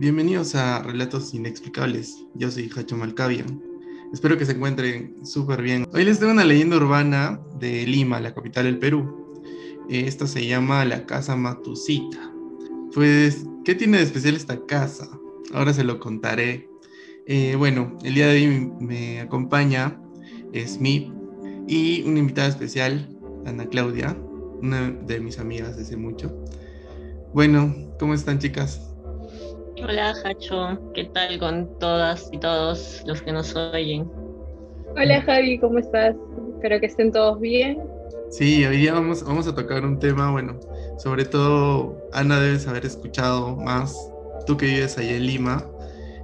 Bienvenidos a Relatos Inexplicables. Yo soy Hacho Malcavia. Espero que se encuentren súper bien. Hoy les tengo una leyenda urbana de Lima, la capital del Perú. Esta se llama la Casa Matusita. Pues, ¿qué tiene de especial esta casa? Ahora se lo contaré. Eh, bueno, el día de hoy me acompaña Smith y una invitada especial, Ana Claudia, una de mis amigas desde mucho. Bueno, ¿cómo están chicas? Hola, Hacho. ¿Qué tal con todas y todos los que nos oyen? Hola, Javi. ¿Cómo estás? Espero que estén todos bien. Sí, hoy día vamos, vamos a tocar un tema, bueno, sobre todo Ana debes haber escuchado más, tú que vives allá en Lima.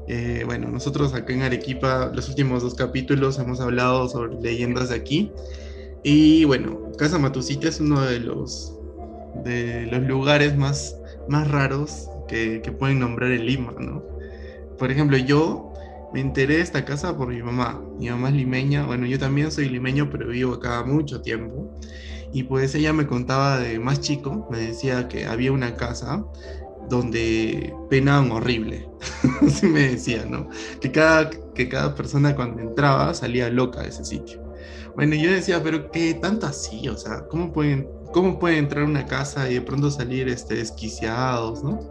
Eh, bueno, nosotros acá en Arequipa, los últimos dos capítulos hemos hablado sobre leyendas de aquí. Y bueno, Casa Matusita es uno de los, de los lugares más, más raros que, pueden nombrar en Lima, ¿no? Por ejemplo, yo me enteré de esta casa por mi mamá. Mi mamá es limeña, bueno, yo también soy limeño, pero vivo acá mucho tiempo. Y pues ella me contaba de más chico, me decía que había una casa donde penaban horrible. Así me decía, ¿no? Que cada, que cada persona cuando entraba salía loca de ese sitio. Bueno, yo decía, pero ¿qué tanto así? O sea, ¿cómo pueden, cómo pueden entrar a una casa y de pronto salir este, desquiciados, ¿no?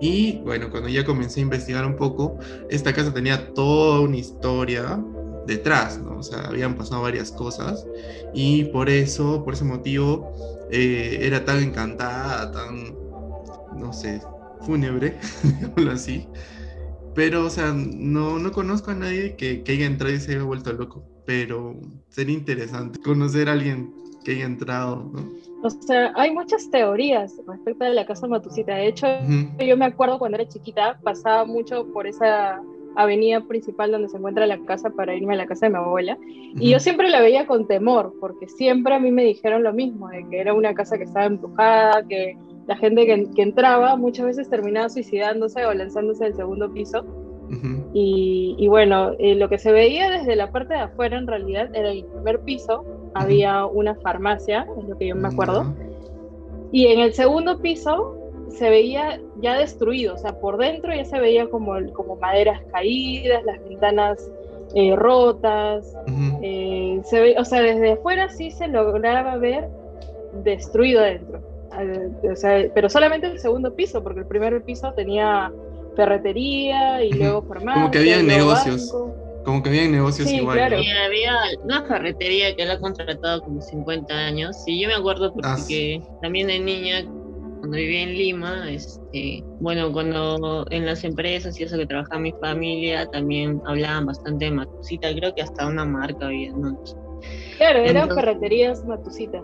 Y bueno, cuando ya comencé a investigar un poco, esta casa tenía toda una historia detrás, ¿no? O sea, habían pasado varias cosas y por eso, por ese motivo, eh, era tan encantada, tan, no sé, fúnebre, digámoslo así. Pero, o sea, no, no conozco a nadie que, que haya entrado y se haya vuelto loco, pero sería interesante conocer a alguien que haya entrado, ¿no? O sea, hay muchas teorías respecto de la casa Matusita. De hecho, yo me acuerdo cuando era chiquita, pasaba mucho por esa avenida principal donde se encuentra la casa para irme a la casa de mi abuela. Y yo siempre la veía con temor, porque siempre a mí me dijeron lo mismo, de que era una casa que estaba embrujada, que la gente que, entraba muchas veces terminaba suicidándose o lanzándose del segundo piso. y, bueno, eh, lo que se veía desde la parte de afuera en realidad era el primer piso, había una farmacia, es lo que yo me acuerdo. Y en el segundo piso se veía ya destruido, o sea, por dentro ya se veía como, como maderas caídas, las ventanas eh, rotas, eh, se ve, o sea, desde afuera sí se lograba ver destruido dentro, eh, o sea, pero solamente el segundo piso, porque el primer piso tenía ferretería y luego farmacia. Como que había negocios. Como que había negocios sí, igual. Claro. Y había una ferretería que él ha contratado como 50 años. Y yo me acuerdo porque ah, también de niña, cuando vivía en Lima, este, bueno, cuando en las empresas y eso que trabajaba mi familia, también hablaban bastante de Matusita. Creo que hasta una marca había, ¿no? Claro, eran ferreterías Matusita.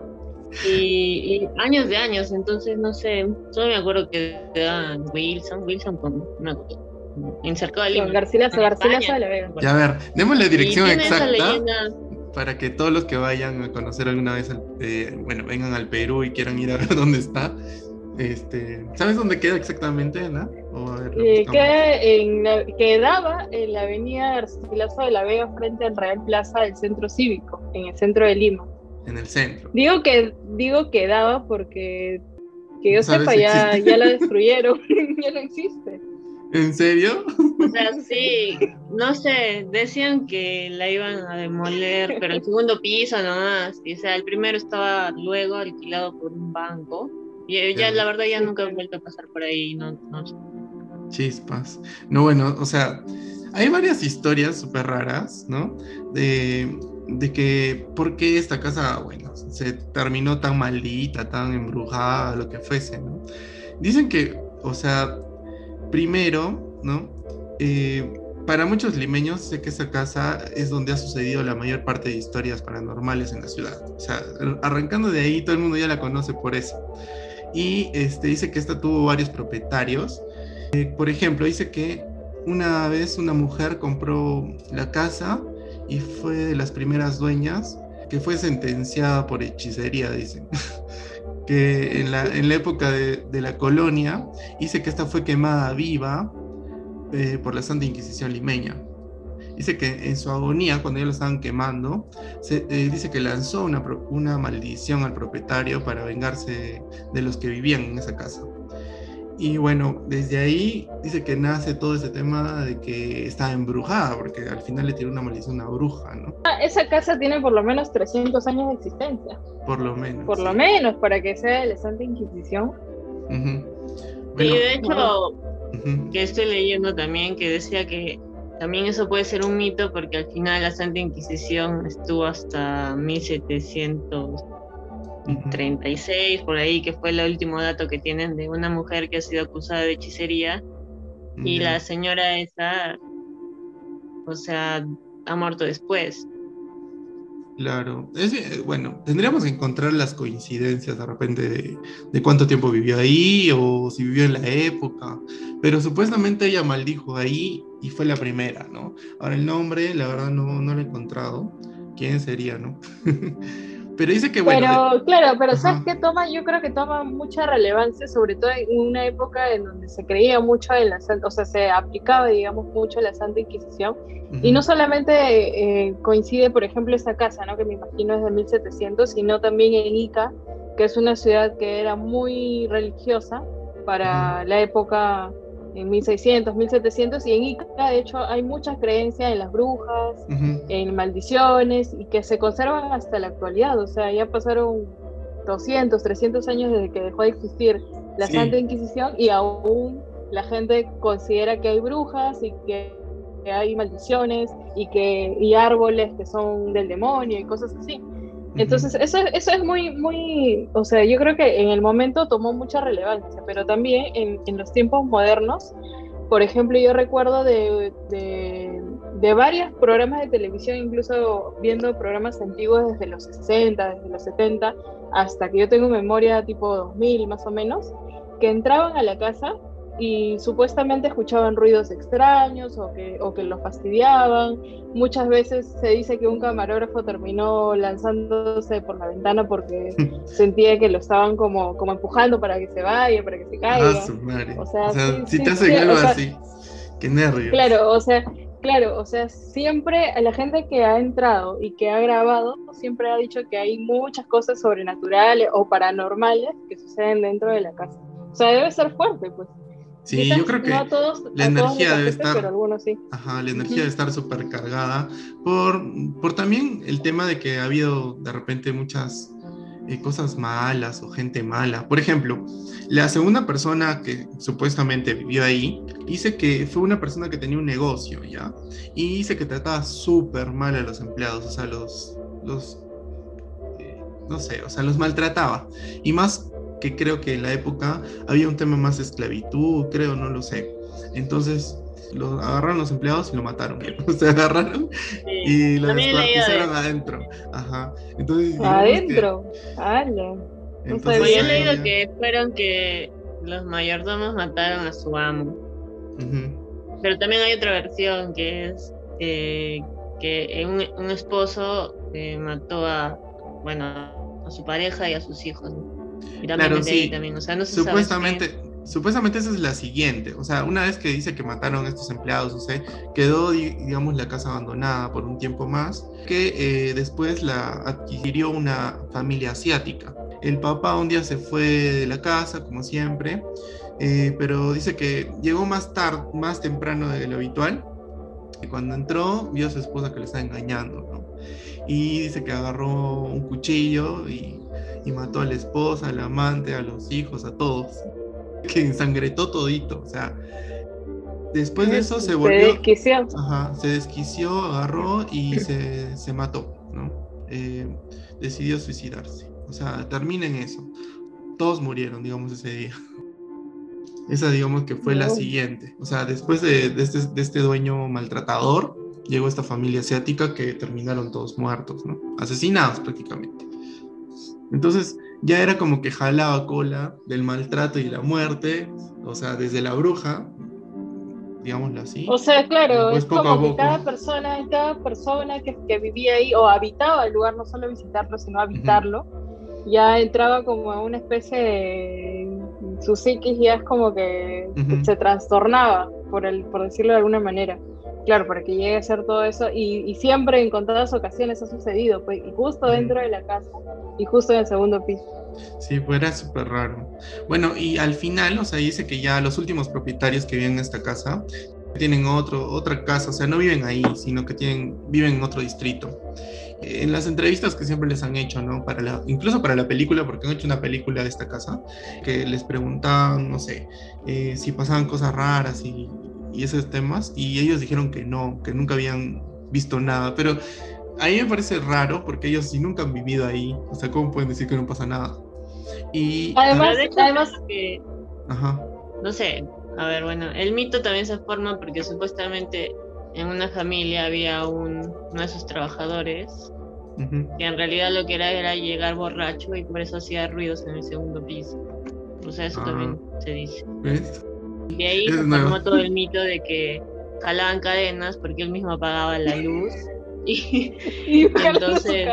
Y, años de años, entonces no sé, solo me acuerdo que eran Wilson, Wilson con una en Cercado de Lima. Garcilaso, Garcilaso de la Vega. Ya a ver, demos la dirección exacta para que todos los que vayan a conocer alguna vez, eh, bueno, vengan al Perú y quieran ir a ver dónde está. Este, ¿Sabes dónde queda exactamente, Ana? Eh, queda en quedaba en la avenida Garcilaso de la Vega frente al Real Plaza del Centro Cívico, en el centro de Lima. En el centro. Digo que digo quedaba porque que yo sepa ya, ya la destruyeron, ya no existe. ¿En serio? O sea, sí, no sé, decían que la iban a demoler, pero el segundo piso nomás. o sea, el primero estaba luego alquilado por un banco. Y ya, la verdad, ya nunca he vuelto a pasar por ahí, no, no Chispas. No, bueno, o sea, hay varias historias súper raras, ¿no? De, de que, ¿por qué esta casa, bueno, se terminó tan maldita, tan embrujada, lo que fuese, ¿no? Dicen que, o sea, Primero, ¿no? Eh, para muchos limeños sé que esa casa es donde ha sucedido la mayor parte de historias paranormales en la ciudad. O sea, arrancando de ahí, todo el mundo ya la conoce por eso. Y este, dice que esta tuvo varios propietarios. Eh, por ejemplo, dice que una vez una mujer compró la casa y fue de las primeras dueñas que fue sentenciada por hechicería, dicen. que en la, en la época de, de, la colonia dice que esta fue quemada viva eh, por la Santa Inquisición limeña. Dice que en su agonía, cuando ya lo estaban quemando, se, eh, dice que lanzó una, una maldición al propietario para vengarse de los que vivían en esa casa. Y bueno, desde ahí dice que nace todo ese tema de que está embrujada, porque al final le tiene una maldición a una bruja, ¿no? Ah, esa casa tiene por lo menos 300 años de existencia. Por lo menos. Por lo menos, para que sea de la Santa Inquisición. y de hecho, que estoy leyendo también que decía que también eso puede ser un mito porque al final la Santa Inquisición estuvo hasta 1736, por ahí, que fue el último dato que tienen de una mujer que ha sido acusada de hechicería. Y la señora esa, o sea, ha muerto después. Claro, es, eh, bueno, tendríamos que encontrar las coincidencias de repente de, cuánto tiempo vivió ahí o si vivió en la época, pero supuestamente ella maldijo ahí y fue la primera, ¿no? Ahora el nombre, la verdad no, no lo he encontrado, quién sería, ¿no? pero dice que bueno. Pero claro, pero ¿sabes qué toma? Yo creo que toma mucha relevancia, sobre todo en una época en donde se creía mucho en la Santa, o sea, se aplicaba, digamos, mucho la Santa Inquisición. Y no solamente eh, coincide, por ejemplo, esa casa, ¿no? que me imagino es de 1700, sino también en Ica, que es una ciudad que era muy religiosa para la época en 1600, 1700, y en Ica, de hecho, hay muchas creencias en las brujas, en maldiciones, y que se conservan hasta la actualidad. O sea, ya pasaron 200, 300 años desde que dejó de existir la Santa Inquisición, y aún la gente considera que hay brujas y que, hay maldiciones y que y árboles que son del demonio y cosas así. Entonces, eso, eso es muy, muy, o sea, yo creo que en el momento tomó mucha relevancia, pero también en, en los tiempos modernos, por ejemplo, yo recuerdo de, de, de, varios programas de televisión, incluso viendo programas antiguos desde los 60, desde los 70, hasta que yo tengo memoria tipo 2000 más o menos, que entraban a la casa y supuestamente escuchaban ruidos extraños o que, o que los fastidiaban. Muchas veces se dice que un camarógrafo terminó lanzándose por la ventana porque sentía que lo estaban como, como empujando para que se vaya, para que se caiga. o sea, si te hacen algo así, qué nervios. Claro, o sea, claro, o sea, siempre la gente que ha entrado y que ha grabado siempre ha dicho que hay muchas cosas sobrenaturales o paranormales que suceden dentro de la casa. O sea, debe ser fuerte, pues. Sí, yo creo que la energía debe estar. Ajá, la energía debe estar súper cargada por, por también el tema de que ha habido de repente muchas eh, cosas malas o gente mala. Por ejemplo, la segunda persona que supuestamente vivió ahí dice que fue una persona que tenía un negocio, ¿ya? Y dice que trataba súper mal a los empleados, o sea, los, los eh, no sé, o sea, los maltrataba. Y más que creo que en la época había un tema más de esclavitud, creo, no lo sé. Entonces, lo agarraron los empleados y lo mataron. Se agarraron y lo descuartizaron adentro. Ajá. Entonces, adentro. Entonces, yo he leído que fueron que los mayordomos mataron a su amo. Pero también hay otra versión que es eh, que un, un esposo eh, mató a, bueno, a su pareja y a sus hijos claro, sí. también, o sea, no supuestamente, supuestamente esa es la siguiente, o sea, una vez que dice que mataron a estos empleados, o sea, quedó, digamos, la casa abandonada por un tiempo más, que eh, después la adquirió una familia asiática. El papá un día se fue de la casa, como siempre, eh, pero dice que llegó más tarde, más temprano de lo habitual, y cuando entró vio a su esposa que le estaba engañando, ¿no? Y dice que agarró un cuchillo y y mató a la esposa, al amante, a los hijos, a todos. Que ensangretó todito, o sea. Después de eso se volvió. Se desquició. Ajá, se desquició, agarró y se, se mató, ¿no? Eh, decidió suicidarse. O sea, termina en eso. Todos murieron, digamos, ese día. Esa, digamos, que fue la siguiente. O sea, después de, de, este, de este dueño maltratador, llegó esta familia asiática que terminaron todos muertos, ¿no? Asesinados prácticamente. Entonces ya era como que jalaba cola del maltrato y la muerte, o sea, desde la bruja, digámoslo así. O sea, claro, es como que cada persona, cada persona que, que, vivía ahí o habitaba el lugar, no solo visitarlo, sino habitarlo, ya entraba como a una especie de... Su psiquis ya es como que se trastornaba, por, el, por decirlo de alguna manera. Claro, para que llegue a hacer todo eso. Y, siempre en contadas ocasiones ha sucedido, pues, y justo dentro de la casa y justo en el segundo piso. Sí, pues era súper raro. Bueno, y al final, o sea, dice que ya los últimos propietarios que viven en esta casa tienen otro, otra casa, o sea, no viven ahí, sino que tienen, viven en otro distrito. En las entrevistas que siempre les han hecho, ¿no? Para la, incluso para la película, porque han hecho una película de esta casa, que les preguntaban, no sé, eh, si pasaban cosas raras y, y esos temas, y ellos dijeron que no, que nunca habían visto nada, pero a mí me parece raro porque ellos si nunca han vivido ahí, o sea, ¿cómo pueden decir que no pasa nada? Y además, además que, Ajá. no sé, a ver, bueno, el mito también se forma porque supuestamente en una familia había un, uno de sus trabajadores que en realidad lo que era era llegar borracho y por eso hacía ruidos en el segundo piso. O sea, eso también ah. se dice. Y de ahí se formó todo el mito de que jalaban cadenas porque él mismo apagaba la luz y, y entonces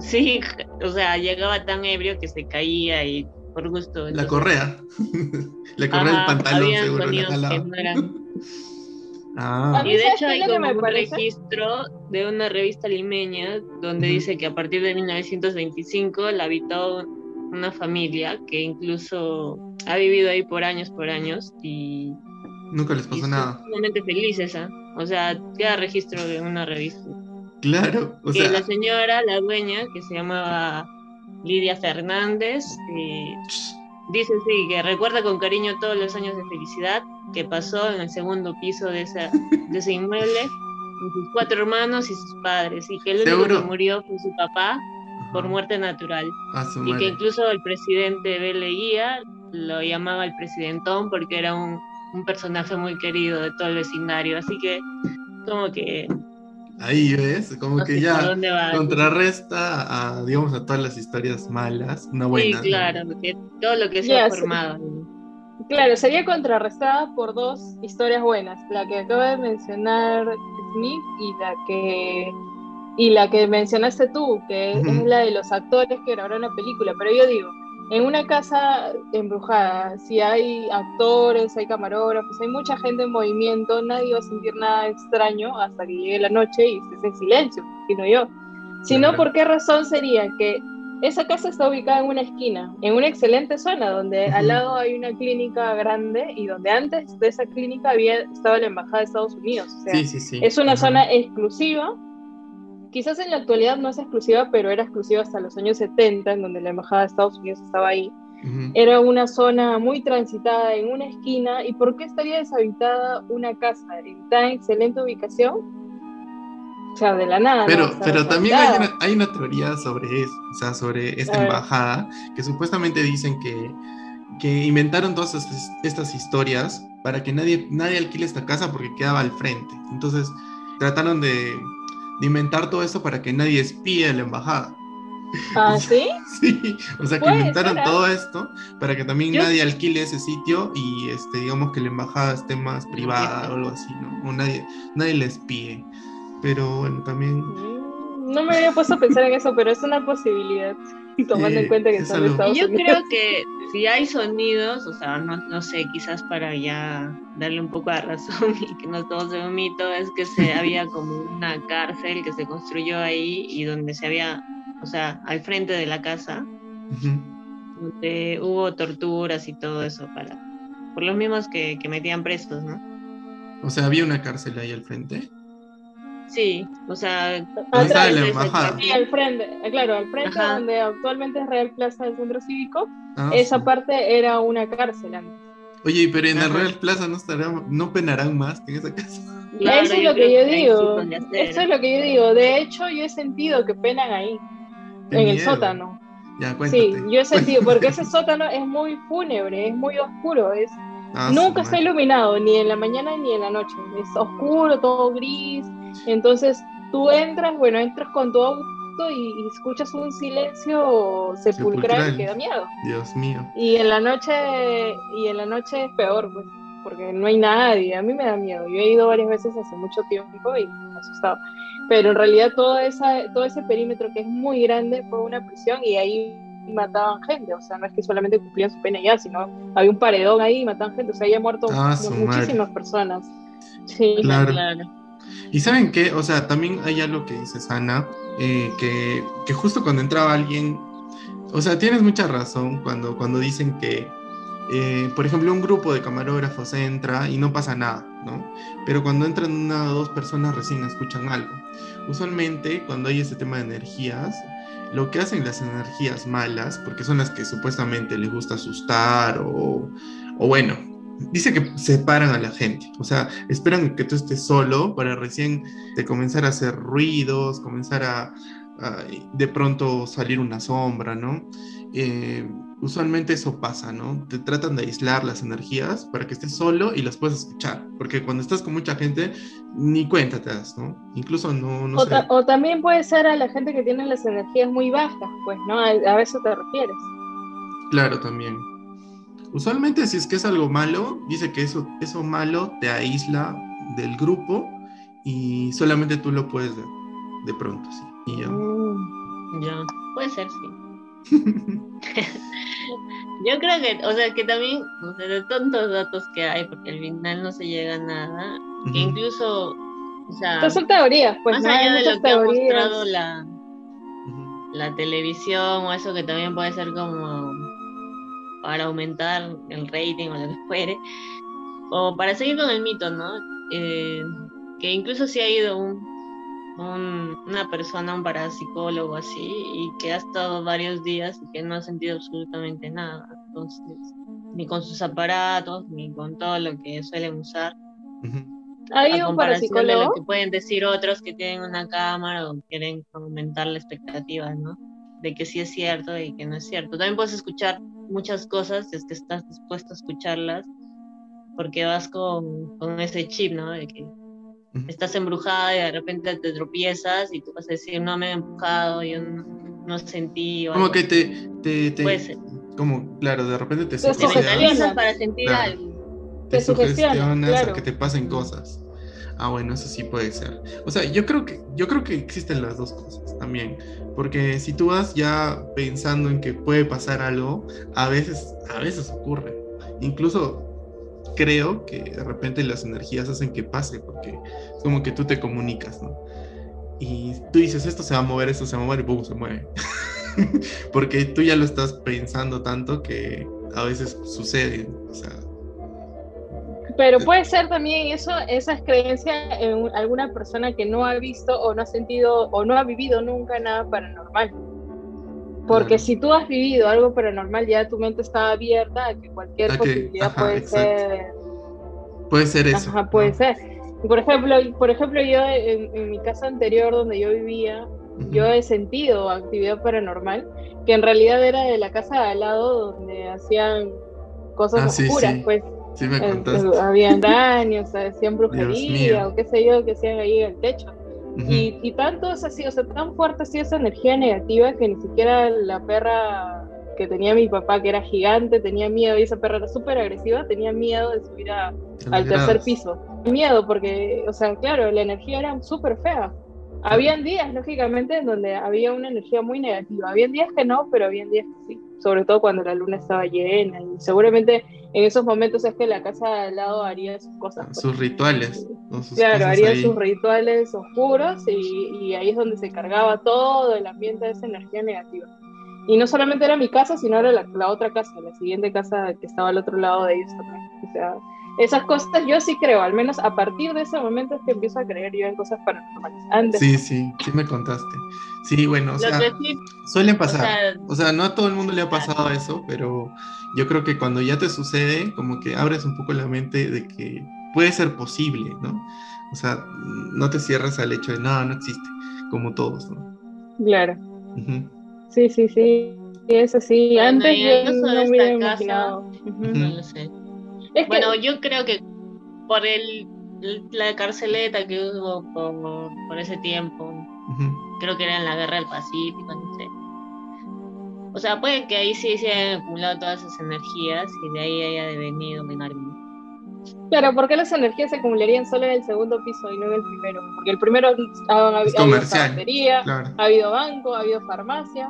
sí, o sea, llegaba tan ebrio que se caía y por gusto. la correa. la correa del pantalón seguro. Ah. Y de hecho hay como un registro de una revista limeña donde dice que a partir de 1925 la habitó una familia que incluso ha vivido ahí por años, por años y... Nunca les pasó nada. Felices, ¿ah? O sea, queda registro de una revista. Claro, o que la señora, la dueña, que se llamaba Lidia Fernández, eh, dice sí, que recuerda con cariño todos los años de felicidad que pasó en el segundo piso de, esa, de ese inmueble con sus cuatro hermanos y sus padres, y que el único que murió fue su papá por muerte natural. y que incluso el presidente Beleguía lo llamaba el presidentón porque era un, un personaje muy querido de todo el vecindario. Así que como que Ahí ves, como que ya contrarresta a, digamos, a todas las historias malas, una buena. Sí, claro, todo lo que se ha formado. Claro, sería contrarrestada por dos historias buenas, la que acaba de mencionar Smith y la que y la que mencionaste tú, que es la de los actores que grabaron la película. Pero yo digo, en una casa embrujada, si hay actores, hay camarógrafos, hay mucha gente en movimiento, nadie va a sentir nada extraño hasta que llegue la noche y estés en silencio, sino yo. Si no, ¿por qué razón sería que esa casa está ubicada en una esquina, en una excelente zona, donde al lado hay una clínica grande y donde antes de esa clínica había estado la Embajada de Estados Unidos? O sea, sí, sí, sí. Es una zona exclusiva quizás en la actualidad no es exclusiva, pero era exclusiva hasta los años 70, en donde la Embajada de Estados Unidos estaba ahí. Era una zona muy transitada en una esquina. ¿Y por qué estaría deshabitada una casa en tan excelente ubicación? O sea, de la nada. Pero, pero también hay una, hay una, teoría sobre eso, o sea, sobre esta embajada, que supuestamente dicen que, que inventaron todas estas, estas historias para que nadie, nadie alquile esta casa porque quedaba al frente. Entonces, trataron de de inventar todo eso para que nadie espíe a la embajada. ¿Ah, sí? sí, o sea que inventaron todo esto para que también nadie alquile ese sitio y este, digamos que la embajada esté más privada o algo así, ¿no? O nadie, nadie le espíe. Pero bueno, también... No me había puesto a pensar en eso, pero es una posibilidad, tomando en cuenta que están en Estados Yo creo que si hay sonidos, o sea, no, no, sé, quizás para ya darle un poco de razón y que no todo sea un mito, es que se había como una cárcel que se construyó ahí y donde se había, o sea, al frente de la casa, donde hubo torturas y todo eso para, por los mismos que, que metían presos, ¿no? O sea, había una cárcel ahí al frente. Sí, o sea, está la embajada? al frente, eh, claro, al frente donde actualmente es Real Plaza del Centro Cívico, ah, esa parte era una cárcel antes. Oye, pero en la Real Plaza no estarán, no penarán más que en esa casa. eso es lo que yo digo. Eso es lo que yo digo. De hecho, yo he sentido que penan ahí, en el sótano. Ya, cuéntate. Sí, yo he sentido, porque ese sótano es muy fúnebre, es muy oscuro, es ah, nunca está iluminado, ni en la mañana ni en la noche. Es oscuro, todo gris, entonces tú entras, bueno, entras con todo gusto y, escuchas un silencio sepulcral, que da miedo. Dios mío. Y en la noche, y en la noche es peor, pues, porque no hay nadie. A mí me da miedo. Yo he ido varias veces hace mucho tiempo y me he asustado. Pero en realidad todo, esa, todo ese perímetro que es muy grande fue una prisión y ahí mataban gente, o sea, no es que solamente cumplían su pena ya, sino había un paredón ahí y mataban gente, o sea, había muerto ah, muchísimas personas. Sí, claro. Y saben qué, o sea, también hay algo que dice Sana, eh, que, que, justo cuando entraba alguien, o sea, tienes mucha razón cuando, cuando dicen que, eh, por ejemplo, un grupo de camarógrafos entra y no pasa nada, ¿no? Pero cuando entran una o dos personas recién escuchan algo. Usualmente, cuando hay este tema de energías, lo que hacen las energías malas, porque son las que supuestamente les gusta asustar o, o bueno, dice que separan a la gente, o sea, esperan que tú estés solo para recién de comenzar a hacer ruidos, comenzar a, de pronto salir una sombra, ¿no? Eh, usualmente eso pasa, ¿no? Te tratan de aislar las energías para que estés solo y las puedas escuchar, porque cuando estás con mucha gente ni cuenta te das, ¿no? Incluso no... no o, o, también puede ser a la gente que tiene las energías muy bajas, pues, ¿no? A, a eso te refieres. Claro, también. Usualmente si es que es algo malo, dice que eso, eso malo te aísla del grupo y solamente tú lo puedes ver de pronto, sí. Y ya. Mm, ya, puede ser, sí. Yo creo que, o sea, que también, o sea, de tantos datos que hay, porque al final no se llega a nada, que incluso, o sea, son teorías, pues, más allá de lo que ha mostrado la, la televisión o eso que también puede ser como para aumentar el rating o lo que fuere, o para seguir con el mito, ¿no? Eh, que incluso si ha ido un, una persona, un parapsicólogo así, y que ha estado varios días y que no ha sentido absolutamente nada, entonces, ni con sus aparatos, ni con todo lo que suelen usar. ¿Hay un parapsicólogo? De lo que pueden decir otros que tienen una cámara o quieren aumentar la expectativa, ¿no? De que sí es cierto y que no es cierto. También puedes escuchar muchas cosas es que estás dispuesto a escucharlas porque vas con, con ese chip, ¿no? De que estás embrujada y de repente te tropiezas y tú vas a decir, no me he empujado, yo no, sentí. como que te, te, te como, claro, de repente te, te para sentir algo. Te, sugestionas a que te pasen cosas. Ah, bueno, eso sí puede ser. O sea, yo creo que yo creo que existen las dos cosas también, porque si tú vas ya pensando en que puede pasar algo, a veces a veces ocurre. Incluso creo que de repente las energías hacen que pase, porque es como que tú te comunicas, ¿no? Y tú dices, esto se va a mover, esto se va a mover y ¡pum! se mueve. porque tú ya lo estás pensando tanto que a veces sucede. O sea, pero puede ser también eso, esas creencias en alguna persona que no ha visto o no ha sentido o no ha vivido nunca nada paranormal. Porque si tú has vivido algo paranormal, ya tu mente está abierta a que cualquier posibilidad puede ser. Puede ser eso. Ajá, puede ser. Por ejemplo, por ejemplo yo en, mi casa anterior donde yo vivía, yo he sentido actividad paranormal, que en realidad era de la casa de al lado donde hacían cosas ah, oscuras, pues. Sí, me contaste. Habían daños, hacían brujería o qué sé yo, que hacían ahí en el techo. y, y, tanto es así, o sea, tan fuerte así esa energía negativa que ni siquiera la perra que tenía mi papá, que era gigante, tenía miedo, y esa perra era súper agresiva, tenía miedo de subir al tercer piso. Miedo, porque, o sea, claro, la energía era súper fea. Habían días, lógicamente, en donde había una energía muy negativa. Habían días que no, pero habían días que sí. Sobre todo cuando la luna estaba llena. Y seguramente en esos momentos es que la casa de al lado haría sus cosas. Pues. Sus rituales. claro, haría sus rituales oscuros y, ahí es donde se cargaba todo el ambiente de esa energía negativa. Y no solamente era mi casa, sino era la, la otra casa, la siguiente casa que estaba al otro lado de ellos también. O sea, esas cosas yo sí creo, al menos a partir de ese momento es que empiezo a creer yo en cosas paranormales. Antes. Sí, sí, sí me contaste. Sí, bueno, o sea, suelen pasar. O sea, no a todo el mundo le ha pasado eso, pero yo creo que cuando ya te sucede, como que abres un poco la mente de que puede ser posible, ¿no? O sea, no te cierras al hecho de no, no existe, como todos, ¿no? Claro. Sí, sí, sí. Es así. Antes yo no hubiera imaginado. No lo sé bueno, yo creo que por el, la carceleta que hubo por, ese tiempo, creo que era en la guerra del Pacífico, no sé. O sea, puede que ahí sí se hayan acumulado todas esas energías y de ahí haya devenido Menarmi. Pero ¿por qué las energías se acumularían solo en el segundo piso y no en el primero? Porque el primero ha, ha, habido ha habido banco, ha habido farmacia.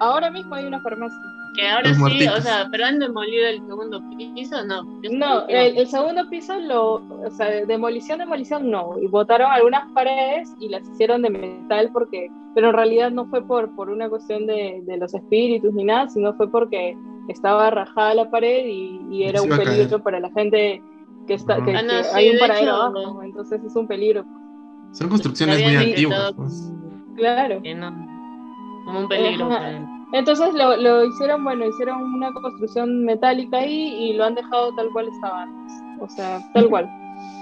ahora mismo hay una farmacia. Ahora sí, o sea, pero han demolido el segundo piso, no. No, el, segundo piso lo, o sea, demolición, demolición no, y botaron algunas paredes y las hicieron de metal porque, pero en realidad no fue por, por una cuestión de, de los espíritus ni nada, sino fue porque estaba rajada la pared y, era un peligro para la gente que está, que, ah, hay un paradero abajo, entonces es un peligro. Son construcciones muy antiguas. Pues. Claro. como un peligro. Entonces lo, lo, hicieron, bueno, hicieron una construcción metálica ahí y lo han dejado tal cual estaba antes. O sea, tal cual.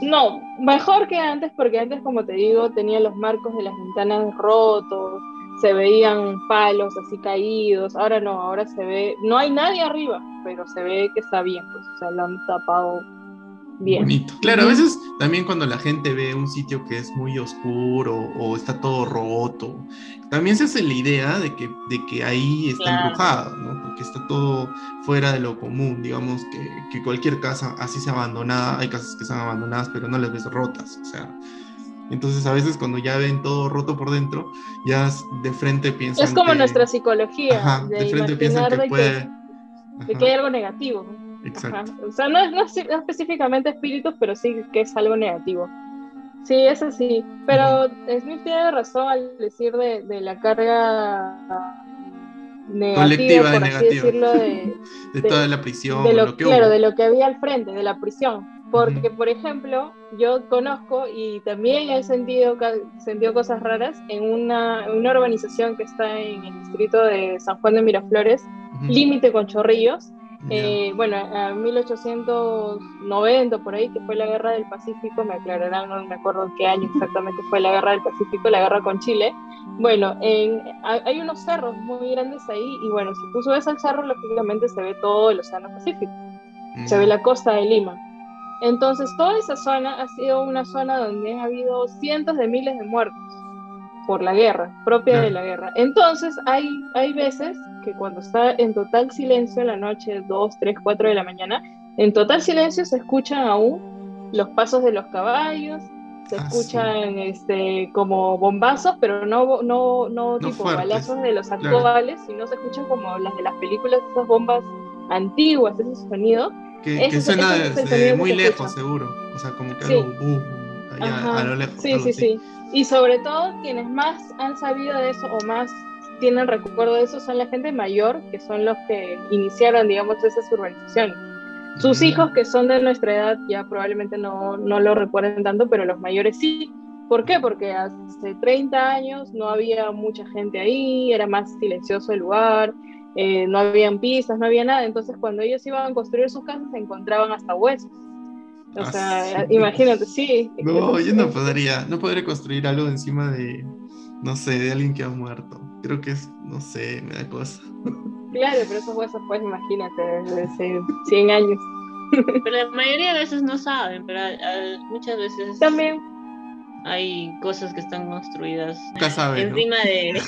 No, mejor que antes, porque antes, como te digo, tenía los marcos de las ventanas rotos, se veían palos así caídos. Ahora no, ahora se ve, no hay nadie arriba, pero se ve que está bien, pues, o sea, lo han tapado Bonito. Claro, a veces también cuando la gente ve un sitio que es muy oscuro o está todo roto, también se hace la idea de que, de que ahí está embrujado, ¿no? Porque está todo fuera de lo común, digamos que, que cualquier casa así se abandonada, hay casas que están abandonadas pero no las ves rotas, o sea, entonces a veces cuando ya ven todo roto por dentro, ya de frente piensan Es como nuestra psicología, de, frente piensan que puede... de que hay algo negativo. Exacto. O sea, no, no, específicamente espíritus, pero sí que es algo negativo. Sí, es así. Pero Smith tiene razón al decir de, de la carga negativa, por así decirlo, de, de, toda la prisión. De lo, claro, de lo que había al frente, de la prisión. Porque, por ejemplo, yo conozco y también he sentido, sentido cosas raras en una, una urbanización que está en el distrito de San Juan de Miraflores, límite con Chorrillos, eh, bueno, en 1890, por ahí, que fue la guerra del Pacífico, me aclararán, no me acuerdo en qué año exactamente fue la guerra del Pacífico, la guerra con Chile. Bueno, en, hay unos cerros muy grandes ahí, y bueno, si tú subes al cerro, lógicamente se ve todo el Océano Pacífico, se ve la costa de Lima. Entonces, toda esa zona ha sido una zona donde ha habido cientos de miles de muertos por la guerra, propia de la guerra. Entonces, hay, hay veces que cuando está en total silencio en la noche, 2, 3, 4 de la mañana, en total silencio se escuchan aún los pasos de los caballos, se ah, escuchan este, como bombazos, pero no, no, no, tipo balazos de los actuales, sino se escuchan como las de las películas, esas bombas antiguas, ese sonido. Que, suena desde muy lejos, seguro. O sea, como que algo, a lo lejos. Sí, sí, sí. Y sobre todo, quienes más han sabido de eso o más tienen recuerdo de eso son la gente mayor, que son los que iniciaron, digamos, esas urbanizaciones. Sus hijos, que son de nuestra edad, ya probablemente no, no lo recuerden tanto, pero los mayores sí. ¿Por qué? Porque hace 30 años no había mucha gente ahí, era más silencioso el lugar, eh, no habían pistas, no había nada. Entonces, cuando ellos iban a construir sus casas, se encontraban hasta huesos. O ah, sea, imagínate, sí. No, yo no podría, no podría construir algo encima de, no sé, de alguien que ha muerto. Creo que es, no sé, me da cosa. Claro, pero esos huesos, pues imagínate, desde 100 años. Pero la mayoría de veces no saben, pero muchas veces... También. Hay cosas que están construidas encima de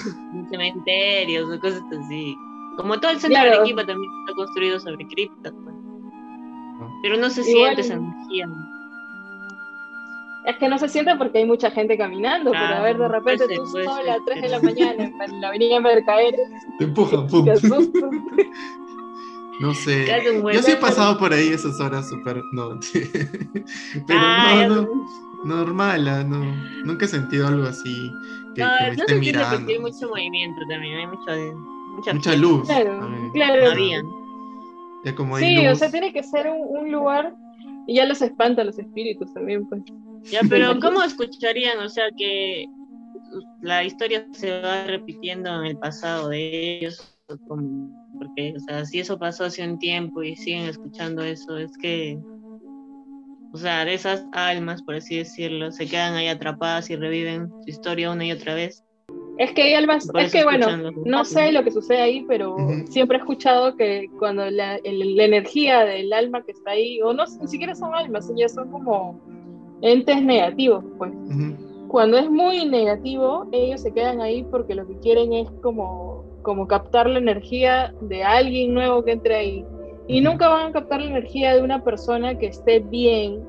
cementerios o cosas así. Como todo el centro de Arequipa también está construido sobre criptas. Pues. Pero no se siente esa energía. Es que no se siente porque hay mucha gente caminando, pero a ver, de repente tú sola a 3 de la mañana en la avenida Mercader. Te empujan, pum. No sé. Yo sí he pasado por ahí esas horas súper. No, pero ah, no, no, normal, ah, no, nunca he sentido algo así que, no, que me no esté mirando. Porque hay mucho movimiento también, hay mucho, mucha, mucha luz. Claro, claro. Como sí, o sea, tiene que ser un, un lugar y ya los espanta los espíritus también, pues. Ya, pero ¿cómo escucharían? O sea, que la historia se va repitiendo en el pasado de ellos. Porque, o sea, si eso pasó hace un tiempo y siguen escuchando eso, es que, o sea, de esas almas, por así decirlo, se quedan ahí atrapadas y reviven su historia una y otra vez. Es que hay almas, es que bueno, no sé lo que sucede ahí, pero siempre he escuchado que cuando la, la, energía del alma que está ahí, o no, ni siquiera son almas, ya son como entes negativos, pues. Cuando es muy negativo, ellos se quedan ahí porque lo que quieren es como, como captar la energía de alguien nuevo que entre ahí. Y nunca van a captar la energía de una persona que esté bien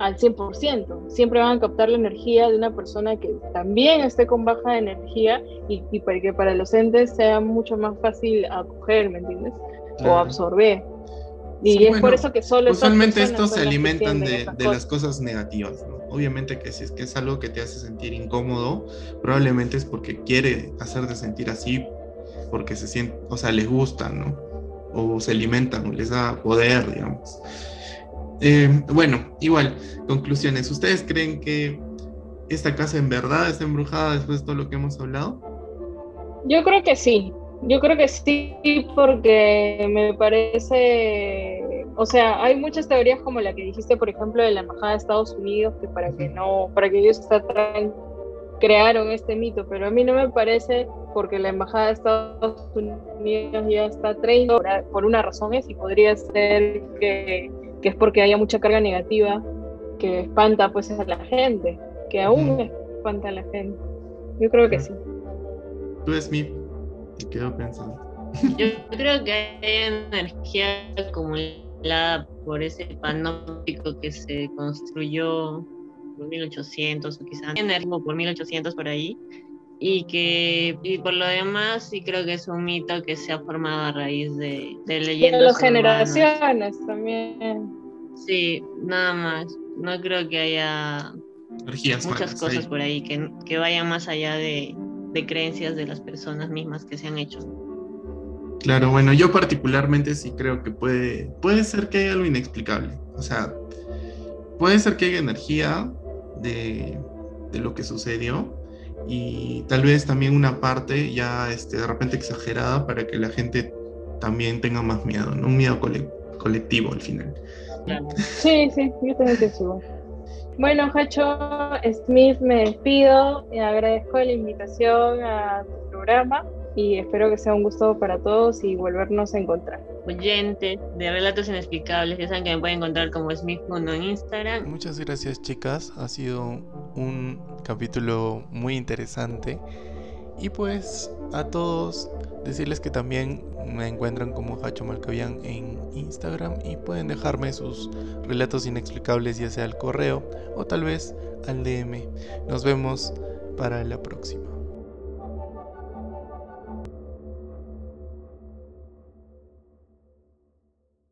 al 100%. Siempre van a captar la energía de una persona que también esté con baja energía y, para que para los entes sea mucho más fácil acoger, ¿me entiendes? O absorber. Y es por eso que solo... Usualmente estos se alimentan de, las cosas negativas, ¿no? Obviamente que si es que es algo que te hace sentir incómodo, probablemente es porque quiere hacerte sentir así, porque se siente, o sea, les gusta, ¿no? O se alimentan, o les da poder, digamos. Eh, bueno, igual, conclusiones. ¿Ustedes creen que esta casa en verdad está embrujada después de todo lo que hemos hablado? Yo creo que sí. Yo creo que sí, porque me parece, o sea, hay muchas teorías como la que dijiste, por ejemplo, de la embajada de Estados Unidos, que para que no, para que ellos estén, crearon este mito, pero a mí no me parece porque la embajada de Estados Unidos ya está traída por una razón es y podría ser que que es porque haya mucha carga negativa que espanta pues a la gente, que aún espanta a la gente. Yo creo que sí. Tú es mi, te quedo pensando. Yo creo que hay energía acumulada por ese panóptico que se construyó por 1800 o quizás por 1800 por ahí y que y por lo demás sí creo que es un mito que se ha formado a raíz de, de leyendas. De las generaciones también. Sí, nada más. No creo que haya muchas cosas por ahí que, que, vayan más allá de, de creencias de las personas mismas que se han hecho. Claro, bueno, yo particularmente sí creo que puede, puede ser que haya algo inexplicable. O sea, puede ser que haya energía de, de lo que sucedió, y tal vez también una parte ya este, de repente exagerada para que la gente también tenga más miedo, ¿no? un miedo colectivo al final. Sí, sí, yo también pienso Bueno, Hacho Smith, me despido, y agradezco la invitación a tu programa y espero que sea un gusto para todos y volvernos a encontrar. Oyentes de Relatos Inexplicables, ya saben que me pueden encontrar como Smith en Instagram. Muchas gracias chicas, ha sido un capítulo muy interesante y pues a todos decirles que también me encuentran como Hacho Malcavian en Instagram y pueden dejarme sus relatos inexplicables ya sea al correo o tal vez al DM. Nos vemos para la próxima.